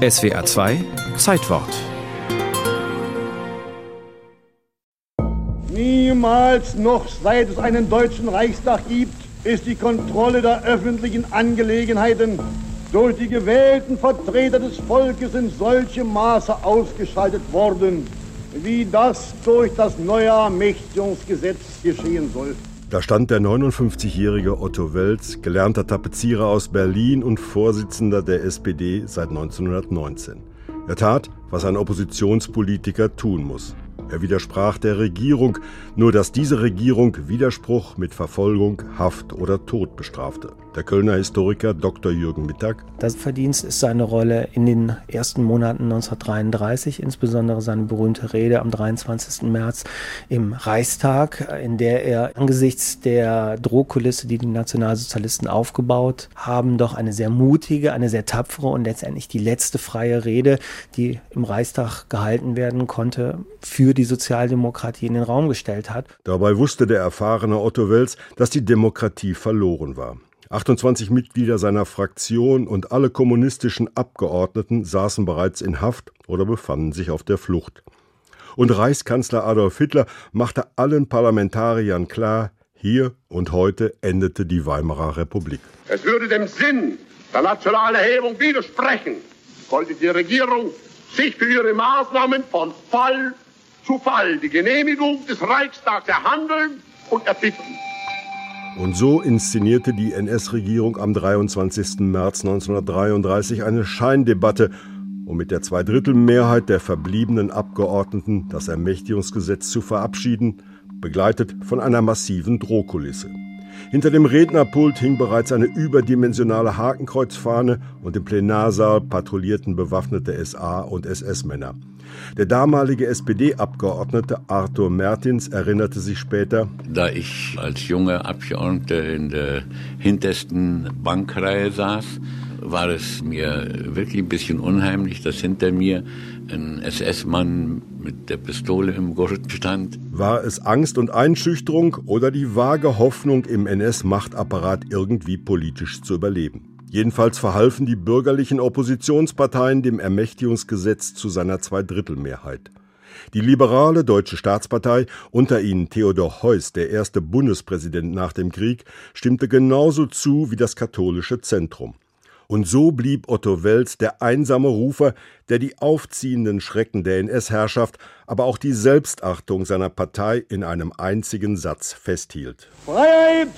SWA 2 Zeitwort. Niemals noch seit es einen deutschen Reichstag gibt, ist die Kontrolle der öffentlichen Angelegenheiten durch die gewählten Vertreter des Volkes in solchem Maße ausgeschaltet worden, wie das durch das neue Ermächtigungsgesetz geschehen soll. Da stand der 59-jährige Otto Welz, gelernter Tapezierer aus Berlin und Vorsitzender der SPD seit 1919. Er tat, was ein Oppositionspolitiker tun muss. Er widersprach der Regierung, nur dass diese Regierung Widerspruch mit Verfolgung, Haft oder Tod bestrafte. Der Kölner Historiker Dr. Jürgen Mittag. Das Verdienst ist seine Rolle in den ersten Monaten 1933, insbesondere seine berühmte Rede am 23. März im Reichstag, in der er angesichts der Drohkulisse, die die Nationalsozialisten aufgebaut haben, doch eine sehr mutige, eine sehr tapfere und letztendlich die letzte freie Rede, die im Reichstag gehalten werden konnte, für die Sozialdemokratie in den Raum gestellt hat. Dabei wusste der erfahrene Otto Wels, dass die Demokratie verloren war. 28 Mitglieder seiner Fraktion und alle kommunistischen Abgeordneten saßen bereits in Haft oder befanden sich auf der Flucht. Und Reichskanzler Adolf Hitler machte allen Parlamentariern klar, hier und heute endete die Weimarer Republik. Es würde dem Sinn der nationalen Erhebung widersprechen, sollte die Regierung sich für ihre Maßnahmen von Fall zu Fall die Genehmigung des Reichstags erhandeln und erbitten. Und so inszenierte die NS-Regierung am 23. März 1933 eine Scheindebatte, um mit der Zweidrittelmehrheit der verbliebenen Abgeordneten das Ermächtigungsgesetz zu verabschieden, begleitet von einer massiven Drohkulisse. Hinter dem Rednerpult hing bereits eine überdimensionale Hakenkreuzfahne und im Plenarsaal patrouillierten bewaffnete SA- und SS-Männer. Der damalige SPD-Abgeordnete Arthur Mertins erinnerte sich später, da ich als junger Abgeordneter in der hintersten Bankreihe saß, war es mir wirklich ein bisschen unheimlich, dass hinter mir ein SS-Mann mit der Pistole im Gurt stand. War es Angst und Einschüchterung oder die vage Hoffnung, im NS-Machtapparat irgendwie politisch zu überleben? Jedenfalls verhalfen die bürgerlichen Oppositionsparteien dem Ermächtigungsgesetz zu seiner Zweidrittelmehrheit. Die liberale Deutsche Staatspartei, unter ihnen Theodor Heuss, der erste Bundespräsident nach dem Krieg, stimmte genauso zu wie das katholische Zentrum. Und so blieb Otto Wels der einsame Rufer, der die aufziehenden Schrecken der NS-Herrschaft, aber auch die Selbstachtung seiner Partei in einem einzigen Satz festhielt. Freiheit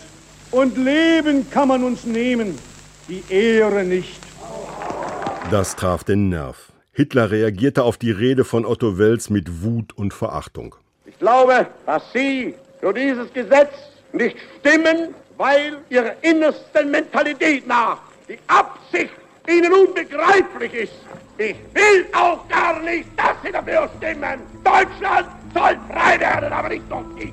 und Leben kann man uns nehmen die Ehre nicht. Das traf den Nerv. Hitler reagierte auf die Rede von Otto Wels mit Wut und Verachtung. Ich glaube, dass Sie für dieses Gesetz nicht stimmen, weil Ihrer innersten Mentalität nach die Absicht Ihnen unbegreiflich ist. Ich will auch gar nicht, dass Sie dafür stimmen. Deutschland soll frei werden, aber nicht noch ich.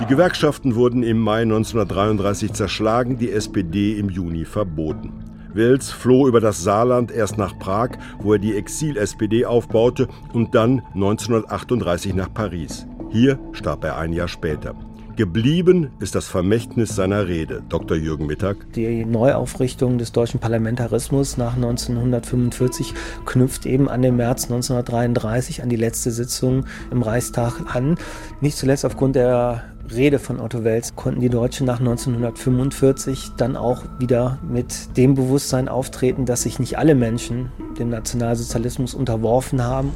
Die Gewerkschaften wurden im Mai 1933 zerschlagen, die SPD im Juni verboten. Wels floh über das Saarland erst nach Prag, wo er die Exil-SPD aufbaute, und dann 1938 nach Paris. Hier starb er ein Jahr später. Geblieben ist das Vermächtnis seiner Rede, Dr. Jürgen Mittag. Die Neuaufrichtung des deutschen Parlamentarismus nach 1945 knüpft eben an den März 1933, an die letzte Sitzung im Reichstag an. Nicht zuletzt aufgrund der Rede von Otto Wels konnten die Deutschen nach 1945 dann auch wieder mit dem Bewusstsein auftreten, dass sich nicht alle Menschen dem Nationalsozialismus unterworfen haben.